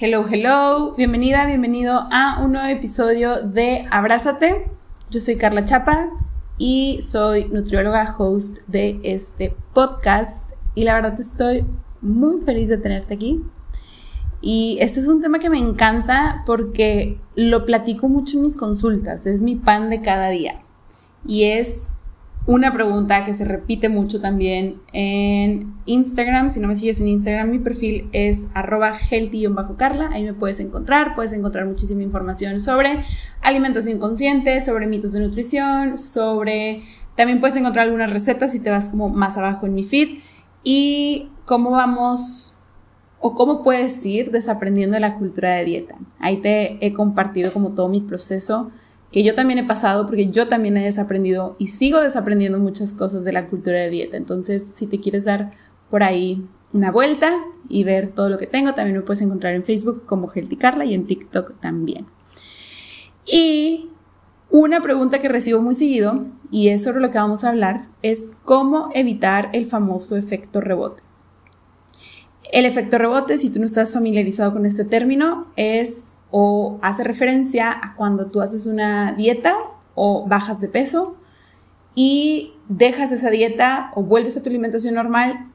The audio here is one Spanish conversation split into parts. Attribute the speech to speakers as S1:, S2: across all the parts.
S1: Hello, hello, bienvenida, bienvenido a un nuevo episodio de Abrázate. Yo soy Carla Chapa y soy nutrióloga host de este podcast y la verdad estoy muy feliz de tenerte aquí. Y este es un tema que me encanta porque lo platico mucho en mis consultas, es mi pan de cada día. Y es una pregunta que se repite mucho también en Instagram. Si no me sigues en Instagram, mi perfil es arroba healthy-carla. Ahí me puedes encontrar. Puedes encontrar muchísima información sobre alimentación consciente, sobre mitos de nutrición, sobre... También puedes encontrar algunas recetas si te vas como más abajo en mi feed. Y cómo vamos o cómo puedes ir desaprendiendo la cultura de dieta. Ahí te he compartido como todo mi proceso que yo también he pasado porque yo también he desaprendido y sigo desaprendiendo muchas cosas de la cultura de dieta. Entonces, si te quieres dar por ahí una vuelta y ver todo lo que tengo, también me puedes encontrar en Facebook como Healthy Carla y en TikTok también. Y una pregunta que recibo muy seguido, y es sobre lo que vamos a hablar, es cómo evitar el famoso efecto rebote. El efecto rebote, si tú no estás familiarizado con este término, es o hace referencia a cuando tú haces una dieta o bajas de peso y dejas esa dieta o vuelves a tu alimentación normal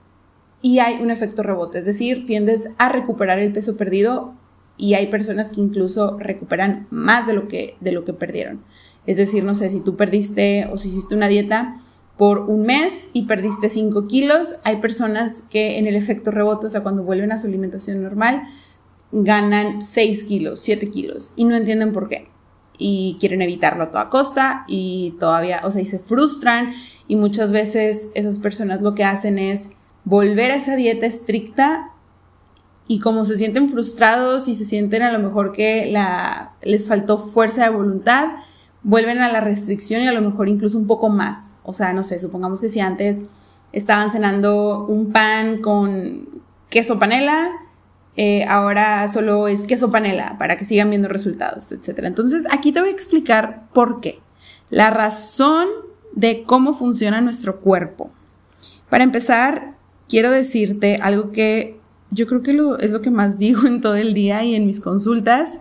S1: y hay un efecto rebote, es decir, tiendes a recuperar el peso perdido y hay personas que incluso recuperan más de lo que, de lo que perdieron. Es decir, no sé, si tú perdiste o si hiciste una dieta por un mes y perdiste 5 kilos, hay personas que en el efecto rebote, o sea, cuando vuelven a su alimentación normal, ganan 6 kilos, 7 kilos y no entienden por qué. Y quieren evitarlo a toda costa y todavía, o sea, y se frustran y muchas veces esas personas lo que hacen es volver a esa dieta estricta y como se sienten frustrados y se sienten a lo mejor que la, les faltó fuerza de voluntad, vuelven a la restricción y a lo mejor incluso un poco más. O sea, no sé, supongamos que si antes estaban cenando un pan con queso panela, eh, ahora solo es queso panela para que sigan viendo resultados, etc. Entonces, aquí te voy a explicar por qué. La razón de cómo funciona nuestro cuerpo. Para empezar, quiero decirte algo que yo creo que es lo que más digo en todo el día y en mis consultas,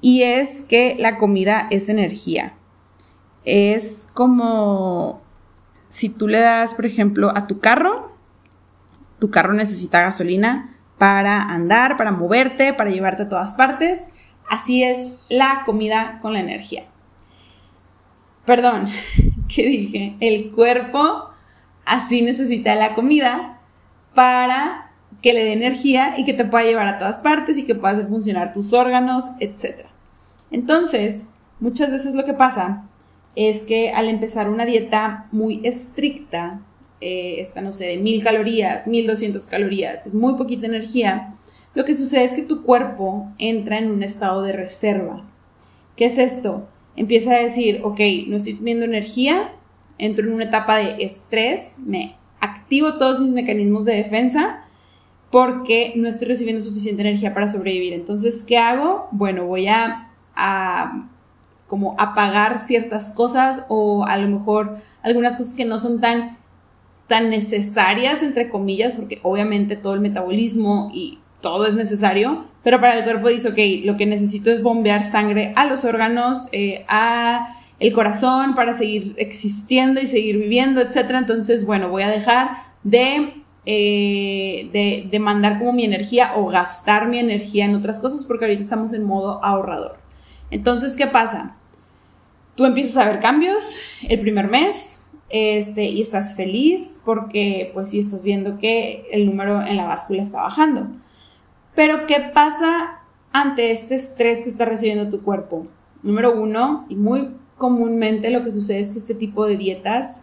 S1: y es que la comida es energía. Es como si tú le das, por ejemplo, a tu carro, tu carro necesita gasolina, para andar, para moverte, para llevarte a todas partes. Así es la comida con la energía. Perdón, ¿qué dije? El cuerpo así necesita la comida para que le dé energía y que te pueda llevar a todas partes y que pueda hacer funcionar tus órganos, etc. Entonces, muchas veces lo que pasa es que al empezar una dieta muy estricta, eh, esta, no sé, de mil calorías, 1200 calorías, que es muy poquita energía, lo que sucede es que tu cuerpo entra en un estado de reserva. ¿Qué es esto? Empieza a decir, ok, no estoy teniendo energía, entro en una etapa de estrés, me activo todos mis mecanismos de defensa porque no estoy recibiendo suficiente energía para sobrevivir. Entonces, ¿qué hago? Bueno, voy a, a como apagar ciertas cosas o a lo mejor algunas cosas que no son tan tan necesarias, entre comillas, porque obviamente todo el metabolismo y todo es necesario, pero para el cuerpo dice, ok, lo que necesito es bombear sangre a los órganos, eh, a el corazón para seguir existiendo y seguir viviendo, etc. Entonces, bueno, voy a dejar de, eh, de, de mandar como mi energía o gastar mi energía en otras cosas porque ahorita estamos en modo ahorrador. Entonces, ¿qué pasa? Tú empiezas a ver cambios el primer mes, este, y estás feliz porque pues sí estás viendo que el número en la báscula está bajando. Pero ¿qué pasa ante este estrés que está recibiendo tu cuerpo? Número uno, y muy comúnmente lo que sucede es que este tipo de dietas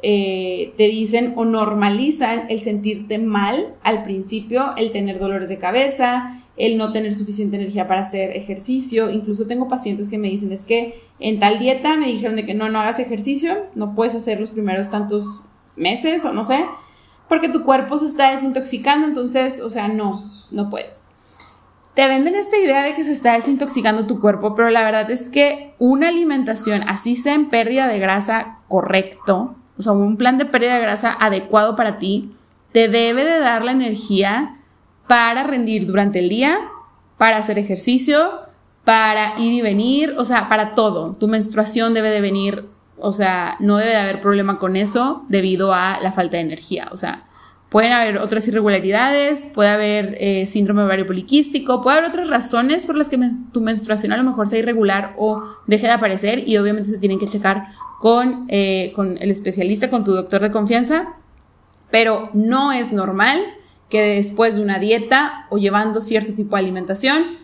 S1: eh, te dicen o normalizan el sentirte mal al principio, el tener dolores de cabeza, el no tener suficiente energía para hacer ejercicio. Incluso tengo pacientes que me dicen, es que en tal dieta me dijeron de que no, no hagas ejercicio, no puedes hacer los primeros tantos meses o no sé, porque tu cuerpo se está desintoxicando, entonces, o sea, no, no puedes. Te venden esta idea de que se está desintoxicando tu cuerpo, pero la verdad es que una alimentación, así sea en pérdida de grasa correcto, o sea, un plan de pérdida de grasa adecuado para ti, te debe de dar la energía para rendir durante el día para hacer ejercicio, para ir y venir, o sea, para todo. Tu menstruación debe de venir, o sea, no debe de haber problema con eso debido a la falta de energía. O sea, pueden haber otras irregularidades, puede haber eh, síndrome ovario poliquístico, puede haber otras razones por las que tu menstruación a lo mejor sea irregular o deje de aparecer y obviamente se tienen que checar con, eh, con el especialista, con tu doctor de confianza, pero no es normal que después de una dieta o llevando cierto tipo de alimentación,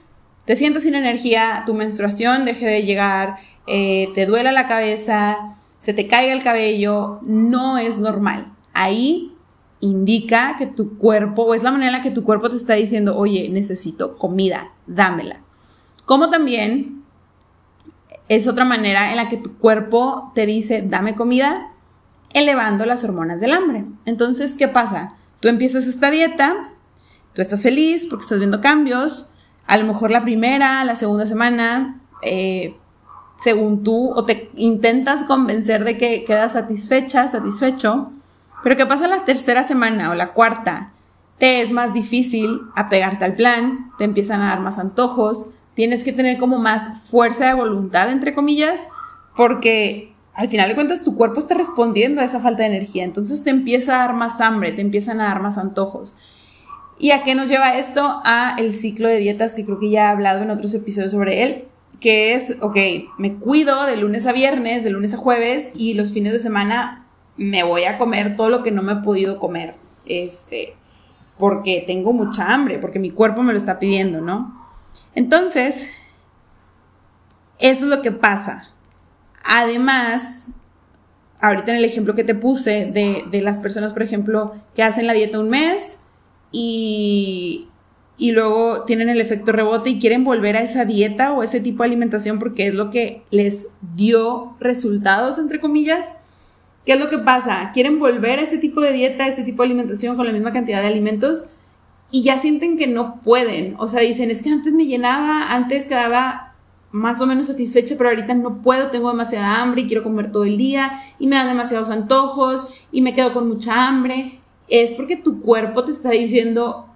S1: te sientas sin energía, tu menstruación deje de llegar, eh, te duela la cabeza, se te caiga el cabello, no es normal. Ahí indica que tu cuerpo, o es la manera en la que tu cuerpo te está diciendo, oye, necesito comida, dámela. Como también es otra manera en la que tu cuerpo te dice, dame comida, elevando las hormonas del hambre. Entonces, ¿qué pasa? Tú empiezas esta dieta, tú estás feliz porque estás viendo cambios, a lo mejor la primera, la segunda semana, eh, según tú, o te intentas convencer de que quedas satisfecha, satisfecho, pero ¿qué pasa la tercera semana o la cuarta? Te es más difícil apegarte al plan, te empiezan a dar más antojos, tienes que tener como más fuerza de voluntad, entre comillas, porque al final de cuentas tu cuerpo está respondiendo a esa falta de energía, entonces te empieza a dar más hambre, te empiezan a dar más antojos. ¿Y a qué nos lleva esto? A el ciclo de dietas que creo que ya he hablado en otros episodios sobre él, que es, ok, me cuido de lunes a viernes, de lunes a jueves y los fines de semana me voy a comer todo lo que no me he podido comer, este, porque tengo mucha hambre, porque mi cuerpo me lo está pidiendo, ¿no? Entonces, eso es lo que pasa. Además, ahorita en el ejemplo que te puse de, las personas, por ejemplo, que hacen la dieta un mes y, y luego tienen el efecto rebote y quieren volver a esa dieta o ese tipo de alimentación porque es lo que les dio resultados, entre comillas. ¿Qué es lo que pasa? Quieren volver a ese tipo de dieta, ese tipo de alimentación con la misma cantidad de alimentos y ya sienten que no pueden. O sea, dicen, es que antes me llenaba, antes quedaba más o menos satisfecha, pero ahorita no puedo, tengo demasiada hambre y quiero comer todo el día y me dan demasiados antojos y me quedo con mucha hambre. Es porque tu cuerpo te está diciendo,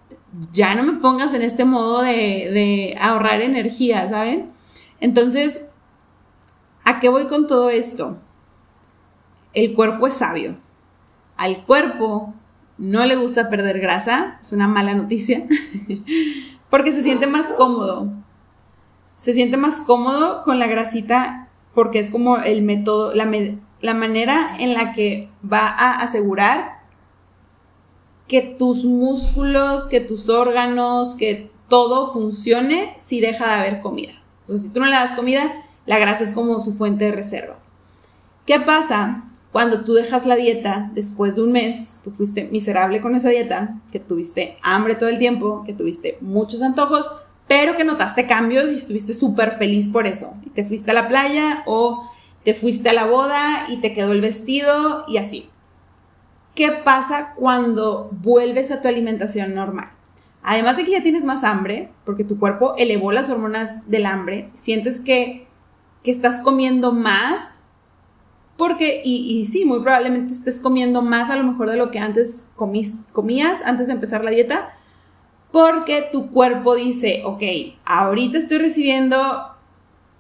S1: ya no me pongas en este modo de, ahorrar energía, ¿saben? Entonces, ¿a qué voy con todo esto? El cuerpo es sabio. Al cuerpo no le gusta perder grasa, es una mala noticia, porque se siente más cómodo se siente más cómodo con la grasita porque es como el método, la, la manera en la que va a asegurar que tus músculos, que tus órganos, que todo funcione si deja de haber comida. Entonces, si tú no le das comida, la grasa es como su fuente de reserva. ¿Qué pasa cuando tú dejas la dieta después de un mes, que fuiste miserable con esa dieta, que tuviste hambre todo el tiempo, que tuviste muchos antojos, pero que notaste cambios y estuviste súper feliz por eso. Y te fuiste a la playa o te fuiste a la boda y te quedó el vestido y así. ¿Qué pasa cuando vuelves a tu alimentación normal? Además de que ya tienes más hambre, porque tu cuerpo elevó las hormonas del hambre, sientes que, que estás comiendo más, porque, y, y, sí, muy probablemente estés comiendo más a lo mejor de lo que antes comías antes de empezar la dieta, porque tu cuerpo dice, ok, ahorita estoy recibiendo,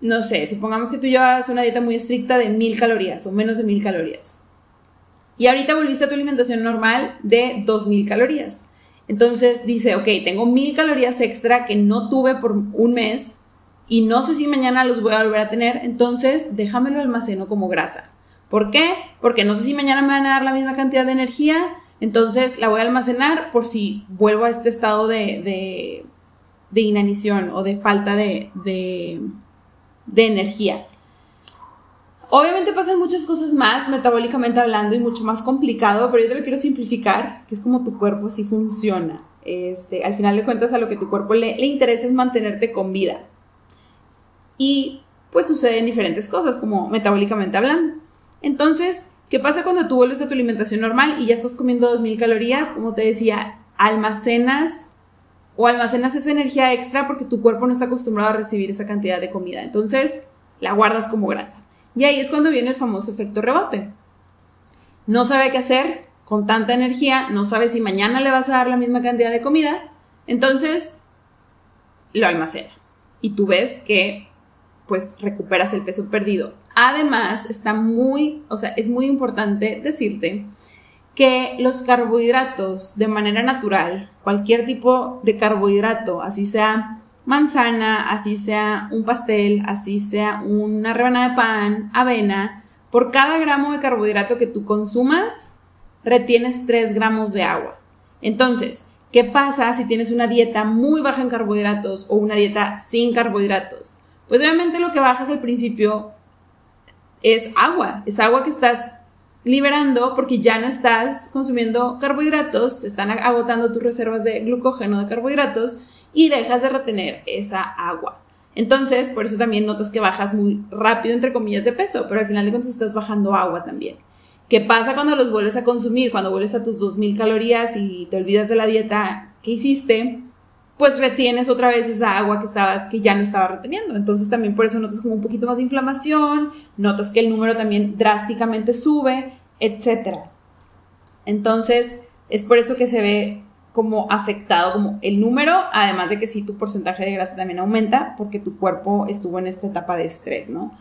S1: no sé, supongamos que tú llevas una dieta muy estricta de mil calorías o menos de mil calorías. Y ahorita volviste a tu alimentación normal de dos mil calorías. Entonces dice, ok, tengo mil calorías extra que no tuve por un mes y no sé si mañana los voy a volver a tener, entonces déjamelo almaceno como grasa. ¿Por qué? Porque no sé si mañana me van a dar la misma cantidad de energía entonces la voy a almacenar por si vuelvo a este estado de, de, inanición o de falta de energía. Obviamente pasan muchas cosas más metabólicamente hablando y mucho más complicado, pero yo te lo quiero simplificar, que es como tu cuerpo así funciona. Este, al final de cuentas a lo que tu cuerpo le, le interesa es mantenerte con vida. Y pues suceden diferentes cosas, como metabólicamente hablando. Entonces, ¿Qué pasa cuando tú vuelves a tu alimentación normal y ya estás comiendo 2.000 calorías? Como te decía, almacenas o almacenas esa energía extra porque tu cuerpo no está acostumbrado a recibir esa cantidad de comida. Entonces, la guardas como grasa. Y ahí es cuando viene el famoso efecto rebote. No sabe qué hacer con tanta energía, no sabe si mañana le vas a dar la misma cantidad de comida. Entonces, lo almacena. Y tú ves que pues recuperas el peso perdido. Además, está muy, o sea, es muy importante decirte que los carbohidratos de manera natural, cualquier tipo de carbohidrato, así sea manzana, así sea un pastel, así sea una rebanada de pan, avena, por cada gramo de carbohidrato que tú consumas, retienes 3 gramos de agua. Entonces, ¿qué pasa si tienes una dieta muy baja en carbohidratos o una dieta sin carbohidratos? Pues obviamente lo que bajas al principio es agua, es agua que estás liberando porque ya no estás consumiendo carbohidratos, están agotando tus reservas de glucógeno de carbohidratos y dejas de retener esa agua. Entonces, por eso también notas que bajas muy rápido, entre comillas, de peso, pero al final de cuentas estás bajando agua también. ¿Qué pasa cuando los vuelves a consumir? Cuando vuelves a tus 2000 calorías y te olvidas de la dieta que hiciste, pues retienes otra vez esa agua que estabas, que ya no estaba reteniendo. Entonces también por eso notas como un poquito más de inflamación, notas que el número también drásticamente sube, etc. Entonces, es por eso que se ve como afectado como el número, además de que sí tu porcentaje de grasa también aumenta porque tu cuerpo estuvo en esta etapa de estrés, ¿no?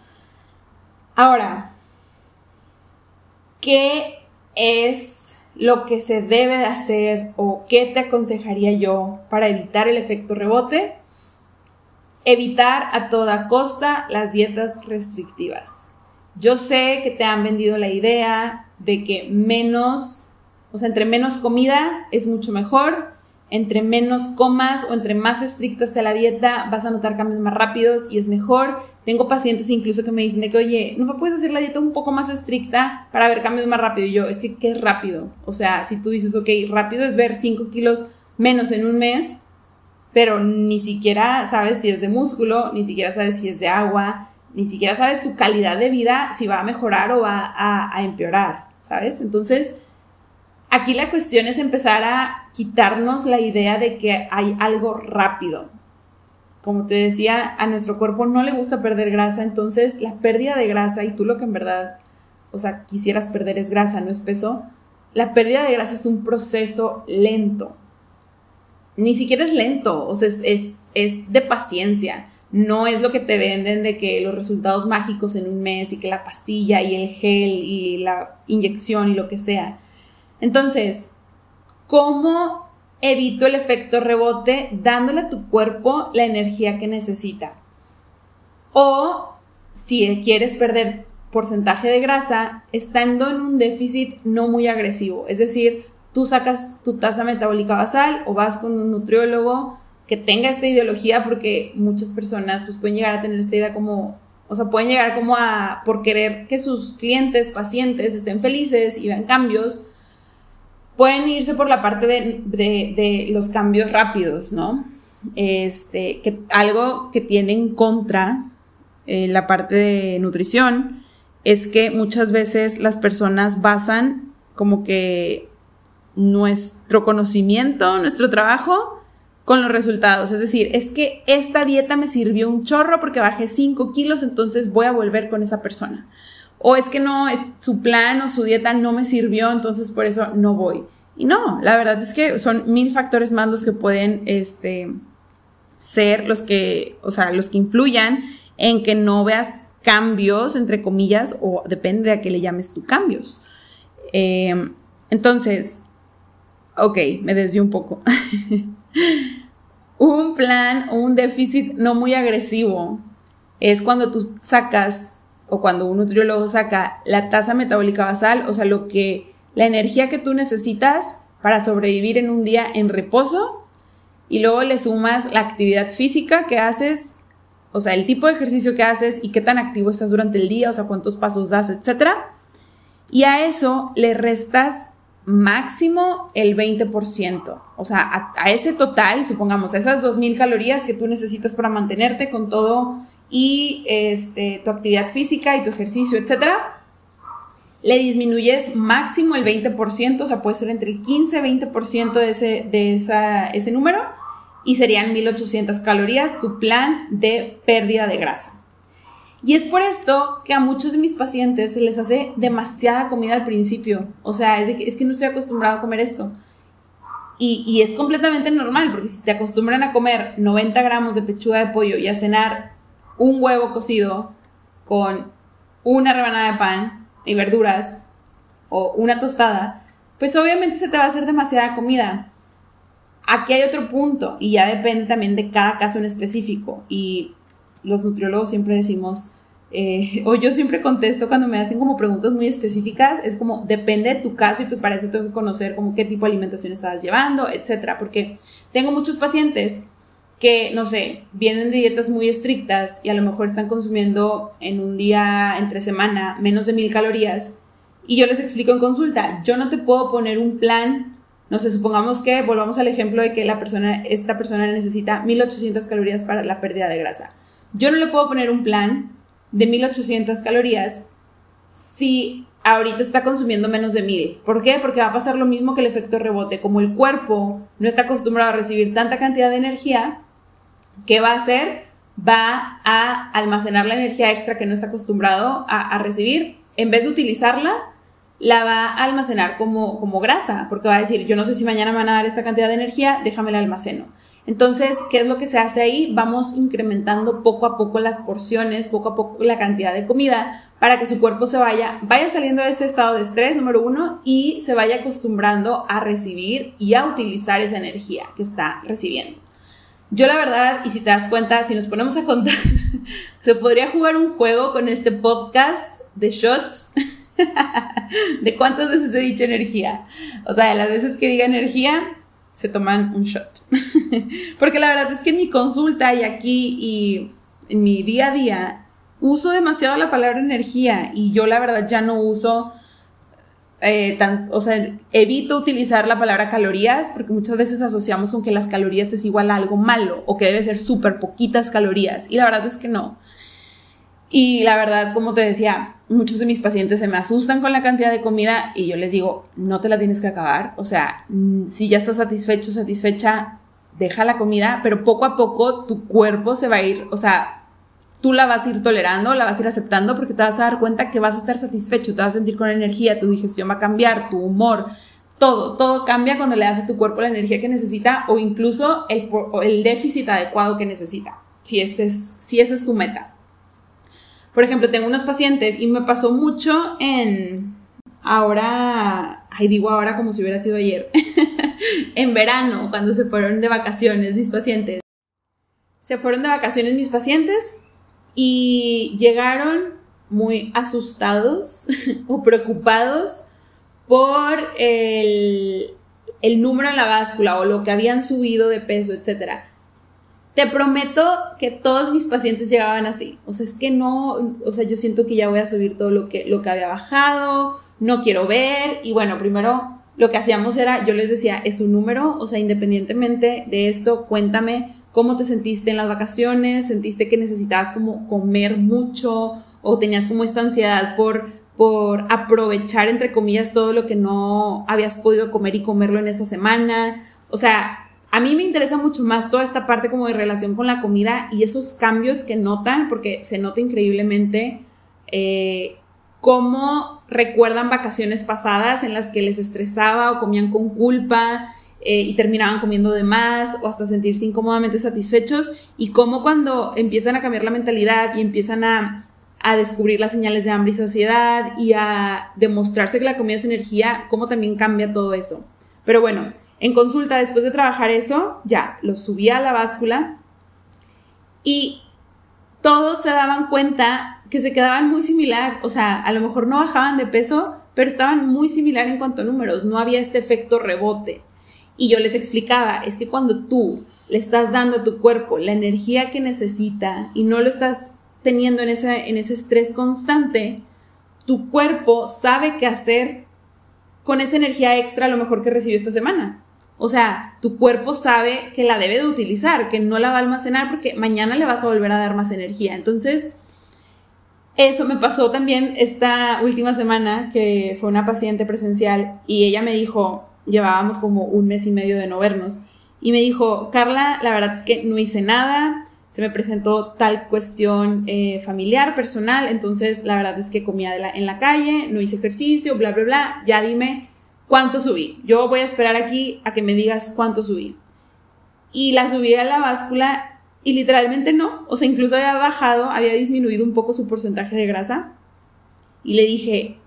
S1: Ahora, ¿qué es lo que se debe de hacer o qué te aconsejaría yo para evitar el efecto rebote. Evitar a toda costa las dietas restrictivas. Yo sé que te han vendido la idea de que menos, o sea, entre menos comida es mucho mejor, entre menos comas o entre más estricta sea la dieta, vas a notar cambios más rápidos y es mejor. Tengo pacientes incluso que me dicen de que, oye, ¿no me puedes hacer la dieta un poco más estricta para ver cambios más rápido? Y yo, es que, ¿qué es rápido? O sea, si tú dices, ok, rápido es ver 5 kilos menos en un mes, pero ni siquiera sabes si es de músculo, ni siquiera sabes si es de agua, ni siquiera sabes tu calidad de vida, si va a mejorar o va a, a empeorar, ¿sabes? Entonces, Aquí la cuestión es empezar a quitarnos la idea de que hay algo rápido. Como te decía, a nuestro cuerpo no le gusta perder grasa, entonces la pérdida de grasa, y tú lo que en verdad, o sea, quisieras perder es grasa, no es peso, la pérdida de grasa es un proceso lento. Ni siquiera es lento, o sea, es, es de paciencia. No es lo que te venden de que los resultados mágicos en un mes y que la pastilla y el gel y la inyección y lo que sea entonces, ¿cómo evito el efecto rebote dándole a tu cuerpo la energía que necesita? O si quieres perder porcentaje de grasa, estando en un déficit no muy agresivo. Es decir, tú sacas tu tasa metabólica basal o vas con un nutriólogo que tenga esta ideología porque muchas personas pues pueden llegar a tener esta idea como, o sea, pueden llegar como a, por querer que sus clientes, pacientes estén felices y vean cambios, pueden irse por la parte de, los cambios rápidos, ¿no? Este, que algo que tiene en contra eh, la parte de nutrición es que muchas veces las personas basan como que nuestro conocimiento, nuestro trabajo con los resultados. Es decir, es que esta dieta me sirvió un chorro porque bajé 5 kilos, entonces voy a volver con esa persona o es que no, su plan o su dieta no me sirvió, entonces por eso no voy. Y no, la verdad es que son mil factores más los que pueden este, ser los que, o sea, los que influyan en que no veas cambios, entre comillas, o depende de a qué le llames tú cambios. Em, entonces, ok, me desvío un poco. un plan un déficit no muy agresivo es cuando tú sacas o cuando un nutriólogo saca la tasa metabólica basal, o sea, lo que la energía que tú necesitas para sobrevivir en un día en reposo y luego le sumas la actividad física que haces, o sea, el tipo de ejercicio que haces y qué tan activo estás durante el día, o sea, cuántos pasos das, etc. Y a eso le restas máximo el 20%. O sea, a, a ese total, supongamos, esas 2.000 calorías que tú necesitas para mantenerte con todo y este, tu actividad física y tu ejercicio, etcétera, le disminuyes máximo el 20%, o sea, puede ser entre el 15 y 20% de, ese, de ese número, y serían 1800 calorías tu plan de pérdida de grasa. Y es por esto que a muchos de mis pacientes se les hace demasiada comida al principio. O sea, es, que, es que no estoy acostumbrado a comer esto. Y, es completamente normal, porque si te acostumbran a comer 90 gramos de pechuga de pollo y a cenar un huevo cocido con una rebanada de pan y verduras o una tostada, pues obviamente se te va a hacer demasiada comida. Aquí hay otro punto y ya depende también de cada caso en específico. Y los nutriólogos siempre decimos, eh, o yo siempre contesto cuando me hacen como preguntas muy específicas, es como depende de tu caso y pues para eso tengo que conocer como qué tipo de alimentación estás llevando, etcétera, porque tengo muchos pacientes que, no sé, vienen de dietas muy estrictas y a lo mejor están consumiendo en un día, entre semana, menos de mil calorías y yo les explico en consulta, yo no te puedo poner un plan, no sé, supongamos que volvamos al ejemplo de que la persona, esta persona necesita 1800 calorías para la pérdida de grasa. Yo no le puedo poner un plan de 1800 calorías si ahorita está consumiendo menos de 1000. ¿Por qué? Porque va a pasar lo mismo que el efecto rebote. Como el cuerpo no está acostumbrado a recibir tanta cantidad de energía, ¿qué va a hacer? Va a almacenar la energía extra que no está acostumbrado a, recibir. En vez de utilizarla, la va a almacenar como, como grasa, porque va a decir, yo no sé si mañana me van a dar esta cantidad de energía, déjame la almaceno. Entonces, ¿qué es lo que se hace ahí? Vamos incrementando poco a poco las porciones, poco a poco la cantidad de comida para que su cuerpo se vaya, vaya saliendo de ese estado de estrés, número uno, y se vaya acostumbrando a recibir y a utilizar esa energía que está recibiendo. Yo la verdad, y si te das cuenta, si nos ponemos a contar, se podría jugar un juego con este podcast de shots. de cuántas veces he dicho energía. O sea, de las veces que diga energía, se toman un shot. Porque la verdad es que en mi consulta y aquí y en mi día a día uso demasiado la palabra energía y yo la verdad ya no uso, eh, o sea, evito utilizar la palabra calorías porque muchas veces asociamos con que las calorías es igual a algo malo o que debe ser súper poquitas calorías y la verdad es que no. Y la verdad, como te decía, muchos de mis pacientes se me asustan con la cantidad de comida y yo les digo, no te la tienes que acabar. O sea, mm, si ya estás satisfecho, satisfecha, deja la comida, pero poco a poco tu cuerpo se va a ir, o sea, tú la vas a ir tolerando, la vas a ir aceptando porque te vas a dar cuenta que vas a estar satisfecho, te vas a sentir con energía, tu digestión va a cambiar, tu humor, todo, todo cambia cuando le das a tu cuerpo la energía que necesita o incluso el, el déficit adecuado que necesita, si, este es, si esa es tu meta. Por ejemplo, tengo unos pacientes y me pasó mucho en ahora, ay digo ahora como si hubiera sido ayer, en verano, cuando se fueron de vacaciones mis pacientes. Se fueron de vacaciones mis pacientes y llegaron muy asustados o preocupados por el, el número en la báscula o lo que habían subido de peso, etcétera. Te prometo que todos mis pacientes llegaban así. O sea, es que no, o sea, yo siento que ya voy a subir todo lo que, lo que había bajado, no quiero ver. Y bueno, primero lo que hacíamos era, yo les decía, es un número, o sea, independientemente de esto, cuéntame cómo te sentiste en las vacaciones, sentiste que necesitabas como comer mucho o tenías como esta ansiedad por, por aprovechar, entre comillas, todo lo que no habías podido comer y comerlo en esa semana. O sea, a mí me interesa mucho más toda esta parte como de relación con la comida y esos cambios que notan, porque se nota increíblemente eh, cómo recuerdan vacaciones pasadas en las que les estresaba o comían con culpa eh, y terminaban comiendo de más o hasta sentirse incómodamente satisfechos y cómo cuando empiezan a cambiar la mentalidad y empiezan a, a descubrir las señales de hambre y saciedad y a demostrarse que la comida es energía, cómo también cambia todo eso. Pero bueno, en consulta, después de trabajar eso, ya, lo subí a la báscula y todos se daban cuenta que se quedaban muy similar, o sea, a lo mejor no bajaban de peso, pero estaban muy similar en cuanto a números, no había este efecto rebote. Y yo les explicaba, es que cuando tú le estás dando a tu cuerpo la energía que necesita y no lo estás teniendo en ese, en ese estrés constante, tu cuerpo sabe qué hacer con esa energía extra lo mejor que recibió esta semana. O sea, tu cuerpo sabe que la debe de utilizar, que no la va a almacenar porque mañana le vas a volver a dar más energía. Entonces, eso me pasó también esta última semana que fue una paciente presencial y ella me dijo, llevábamos como un mes y medio de no vernos, y me dijo, Carla, la verdad es que no hice nada, se me presentó tal cuestión eh, familiar, personal, entonces la verdad es que comía en la calle, no hice ejercicio, bla, bla, bla, ya dime ¿cuánto subí? Yo voy a esperar aquí a que me digas cuánto subí. Y la subí a la báscula y literalmente no. O sea, incluso había bajado, había disminuido un poco su porcentaje de grasa. Y le dije,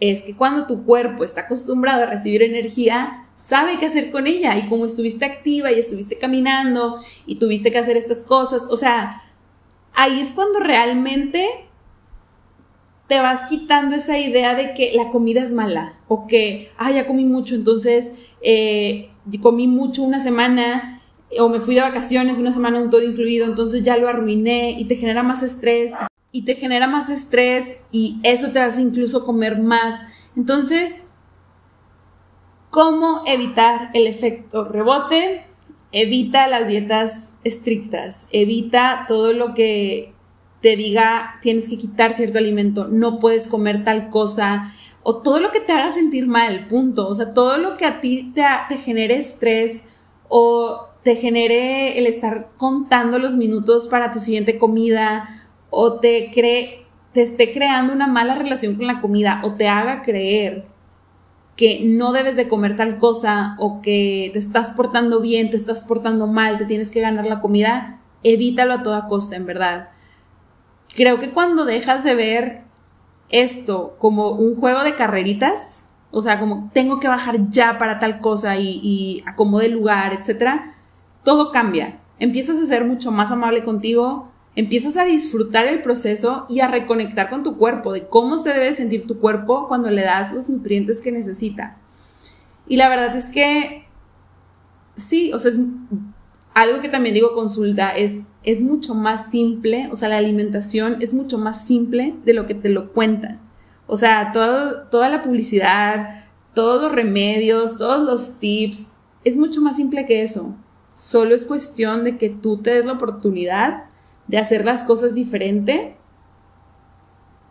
S1: es que cuando tu cuerpo está acostumbrado a recibir energía, sabe qué hacer con ella. Y como estuviste activa y estuviste caminando y tuviste que hacer estas cosas, o sea, ahí es cuando realmente te vas quitando esa idea de que la comida es mala o que, ah, ya comí mucho, entonces eh, comí mucho una semana o me fui de vacaciones una semana un todo incluido, entonces ya lo arruiné y te genera más estrés y te genera más estrés y eso te hace incluso comer más. Entonces, ¿cómo evitar el efecto rebote? Evita las dietas estrictas, evita todo lo que te diga tienes que quitar cierto alimento, no puedes comer tal cosa, o todo lo que te haga sentir mal, punto. O sea, todo lo que a ti te, genere estrés o te genere el estar contando los minutos para tu siguiente comida o te cree, te esté creando una mala relación con la comida o te haga creer que no debes de comer tal cosa o que te estás portando bien, te estás portando mal, te tienes que ganar la comida, evítalo a toda costa, en verdad. Creo que cuando dejas de ver esto como un juego de carreritas, o sea, como tengo que bajar ya para tal cosa y, y acomode lugar, etcétera, todo cambia. Empiezas a ser mucho más amable contigo, empiezas a disfrutar el proceso y a reconectar con tu cuerpo, de cómo se debe sentir tu cuerpo cuando le das los nutrientes que necesita. Y la verdad es que sí, o sea, es algo que también digo consulta, es, es mucho más simple, o sea, la alimentación es mucho más simple de lo que te lo cuentan. O sea, todo, toda la publicidad, todos los remedios, todos los tips, es mucho más simple que eso. Solo es cuestión de que tú te des la oportunidad de hacer las cosas diferente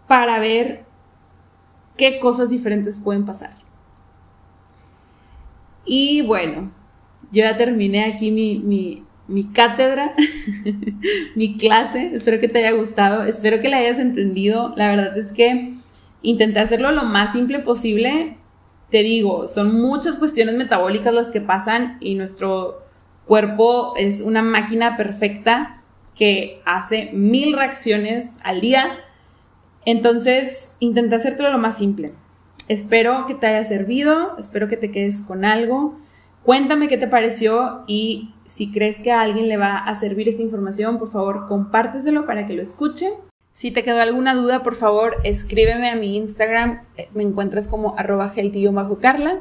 S1: para ver qué cosas diferentes pueden pasar. Y bueno, yo ya terminé aquí mi, mi, cátedra, mi clase. Espero que te haya gustado, espero que la hayas entendido. La verdad es que intenté hacerlo lo más simple posible. Te digo, son muchas cuestiones metabólicas las que pasan y nuestro cuerpo es una máquina perfecta que hace mil reacciones al día. Entonces, intenté hacértelo lo más simple. Espero que te haya servido, espero que te quedes con algo. Cuéntame qué te pareció y si crees que a alguien le va a servir esta información, por favor, compárteselo para que lo escuche. Si te quedó alguna duda, por favor, escríbeme a mi Instagram. Eh, me encuentras como arroba carla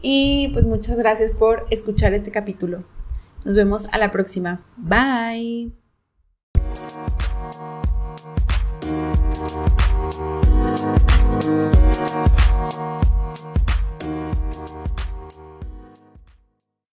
S1: Y pues muchas gracias por escuchar este capítulo. Nos vemos a la próxima. Bye.